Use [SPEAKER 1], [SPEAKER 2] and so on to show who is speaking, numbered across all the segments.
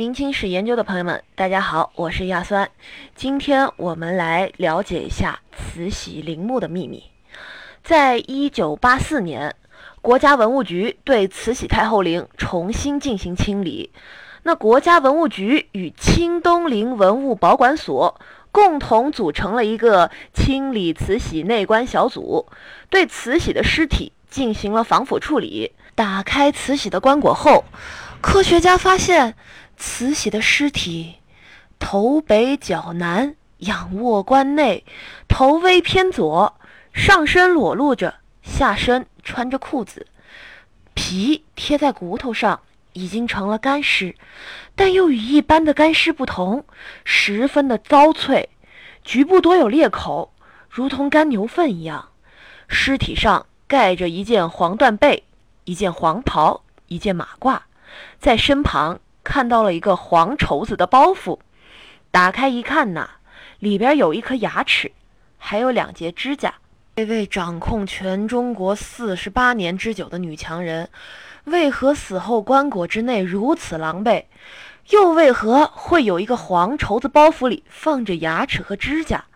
[SPEAKER 1] 明清史研究的朋友们，大家好，我是亚酸。今天我们来了解一下慈禧陵墓的秘密。在一九八四年，国家文物局对慈禧太后陵重新进行清理。那国家文物局与清东陵文物保管所共同组成了一个清理慈禧内棺小组，对慈禧的尸体进行了防腐处理。打开慈禧的棺椁后，科学家发现。慈禧的尸体头北脚南，仰卧棺内，头微偏左，上身裸露着，下身穿着裤子，皮贴在骨头上，已经成了干尸，但又与一般的干尸不同，十分的糟脆，局部多有裂口，如同干牛粪一样。尸体上盖着一件黄缎被，一件黄袍，一件马褂，在身旁。看到了一个黄绸子的包袱，打开一看呐，里边有一颗牙齿，还有两节指甲。这位掌控全中国四十八年之久的女强人，为何死后棺椁之内如此狼狈？又为何会有一个黄绸子包袱里放着牙齿和指甲？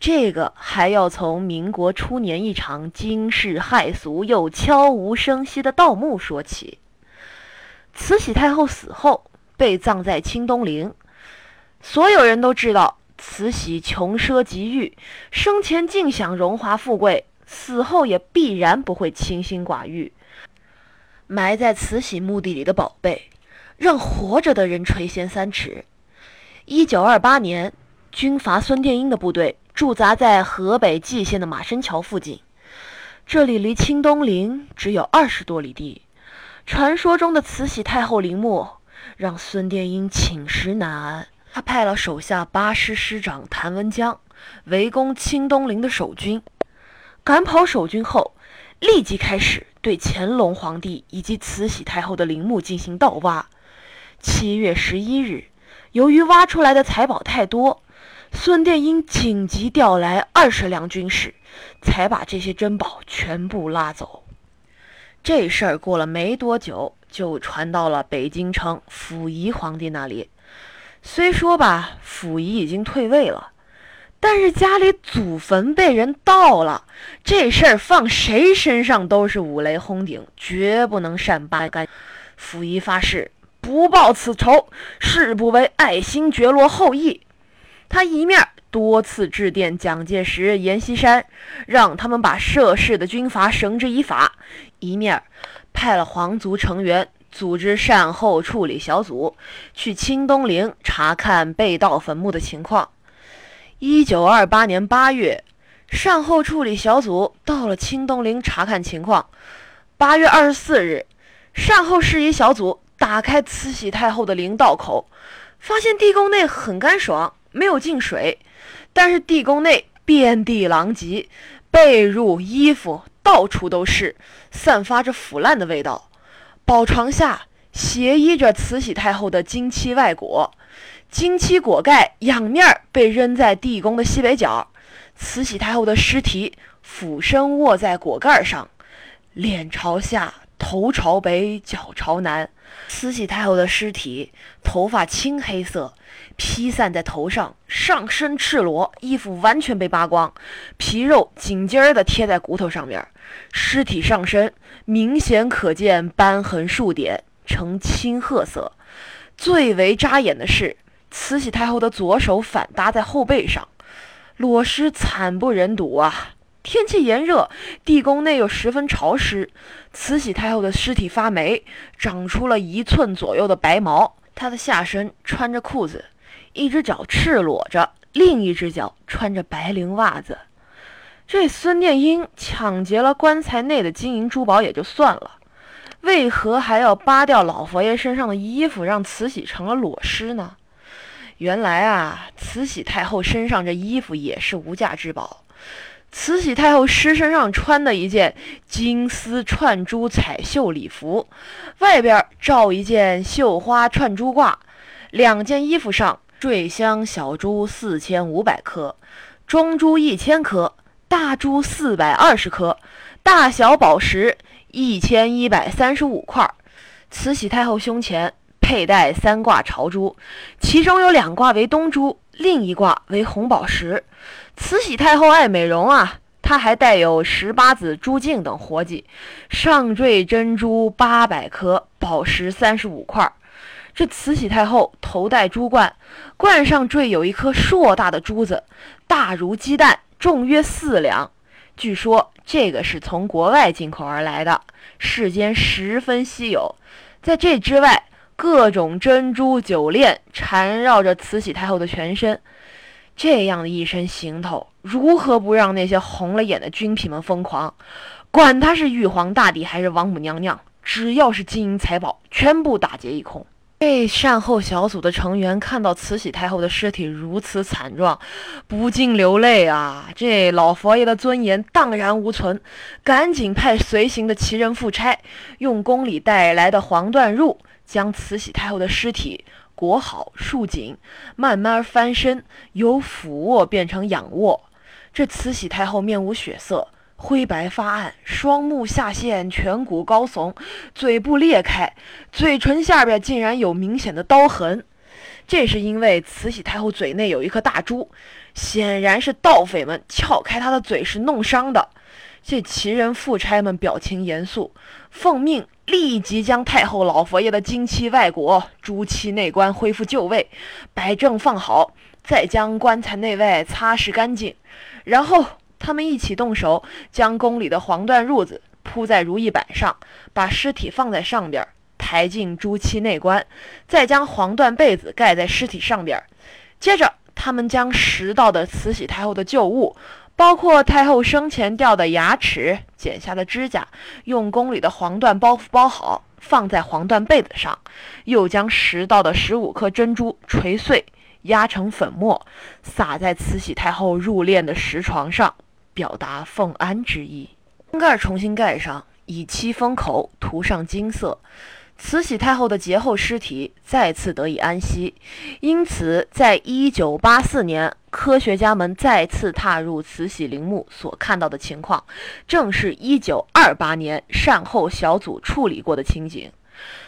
[SPEAKER 1] 这个还要从民国初年一场惊世骇俗又悄无声息的盗墓说起。慈禧太后死后。被葬在清东陵，所有人都知道慈禧穷奢极欲，生前尽享荣华富贵，死后也必然不会清心寡欲。埋在慈禧墓地里的宝贝，让活着的人垂涎三尺。一九二八年，军阀孙殿英的部队驻扎在河北蓟县的马伸桥附近，这里离清东陵只有二十多里地。传说中的慈禧太后陵墓。让孙殿英寝食难安。他派了手下八师师长谭文江围攻清东陵的守军，赶跑守军后，立即开始对乾隆皇帝以及慈禧太后的陵墓进行盗挖。七月十一日，由于挖出来的财宝太多，孙殿英紧急调来二十辆军士，才把这些珍宝全部拉走。这事儿过了没多久。就传到了北京城溥仪皇帝那里。虽说吧，溥仪已经退位了，但是家里祖坟被人盗了，这事儿放谁身上都是五雷轰顶，绝不能善罢甘。溥仪发誓不报此仇，誓不为爱新觉罗后裔。他一面多次致电蒋介石、阎锡山，让他们把涉事的军阀绳之以法，一面。派了皇族成员组织善后处理小组去清东陵查看被盗坟墓的情况。一九二八年八月，善后处理小组到了清东陵查看情况。八月二十四日，善后事宜小组打开慈禧太后的陵道口，发现地宫内很干爽，没有进水，但是地宫内遍地狼藉，被褥、衣服。到处都是，散发着腐烂的味道。宝床下斜依着慈禧太后的金漆外椁，金漆椁盖仰面被扔在地宫的西北角。慈禧太后的尸体俯身卧在椁盖上，脸朝下，头朝北，脚朝南。慈禧太后的尸体头发青黑色。披散在头上，上身赤裸，衣服完全被扒光，皮肉紧紧儿的贴在骨头上面。尸体上身明显可见斑痕数点，呈青褐色。最为扎眼的是，慈禧太后的左手反搭在后背上，裸尸惨不忍睹啊！天气炎热，地宫内又十分潮湿，慈禧太后的尸体发霉，长出了一寸左右的白毛。她的下身穿着裤子。一只脚赤裸着，另一只脚穿着白绫袜子。这孙殿英抢劫了棺材内的金银珠宝也就算了，为何还要扒掉老佛爷身上的衣服，让慈禧成了裸尸呢？原来啊，慈禧太后身上这衣服也是无价之宝。慈禧太后尸身上穿的一件金丝串珠彩绣礼服，外边罩一件绣花串珠褂，两件衣服上。坠镶小珠四千五百颗，中珠一千颗，大珠四百二十颗，大小宝石一千一百三十五块。慈禧太后胸前佩戴三挂朝珠，其中有两挂为东珠，另一挂为红宝石。慈禧太后爱美容啊，她还带有十八子珠镜等活计，上缀珍珠八百颗，宝石三十五块。这慈禧太后头戴珠冠，冠上缀有一颗硕大的珠子，大如鸡蛋，重约四两。据说这个是从国外进口而来的，世间十分稀有。在这之外，各种珍珠酒链缠绕着慈禧太后的全身，这样的一身行头，如何不让那些红了眼的军痞们疯狂？管他是玉皇大帝还是王母娘娘，只要是金银财宝，全部打劫一空。这善后小组的成员看到慈禧太后的尸体如此惨状，不禁流泪啊！这老佛爷的尊严荡然无存，赶紧派随行的奇人副差，用宫里带来的黄缎褥将慈禧太后的尸体裹好束紧，慢慢翻身，由俯卧变成仰卧。这慈禧太后面无血色。灰白发暗，双目下陷，颧骨高耸，嘴部裂开，嘴唇下边竟然有明显的刀痕。这是因为慈禧太后嘴内有一颗大珠，显然是盗匪们撬开她的嘴时弄伤的。这奇人副差们表情严肃，奉命立即将太后老佛爷的金漆外裹、朱漆内棺恢复旧位，摆正放好，再将棺材内外擦拭干净，然后。他们一起动手，将宫里的黄缎褥子铺在如意板上，把尸体放在上边，抬进朱漆内棺，再将黄缎被子盖在尸体上边。接着，他们将拾到的慈禧太后的旧物，包括太后生前掉的牙齿、剪下的指甲，用宫里的黄缎包袱包好，放在黄缎被子上，又将拾到的十五颗珍珠锤碎，压成粉末，撒在慈禧太后入殓的石床上。表达奉安之意，棺盖重新盖上，以漆封口，涂上金色。慈禧太后的劫后尸体再次得以安息。因此，在一九八四年，科学家们再次踏入慈禧陵墓所看到的情况，正是一九二八年善后小组处理过的情景。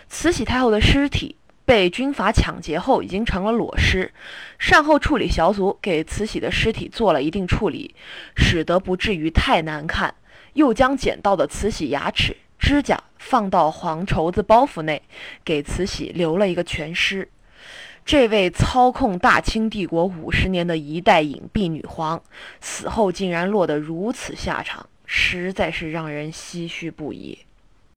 [SPEAKER 1] 慈禧太后的尸体。被军阀抢劫后，已经成了裸尸。善后处理小组给慈禧的尸体做了一定处理，使得不至于太难看。又将捡到的慈禧牙齿、指甲放到黄绸子包袱内，给慈禧留了一个全尸。这位操控大清帝国五十年的一代隐蔽女皇，死后竟然落得如此下场，实在是让人唏嘘不已。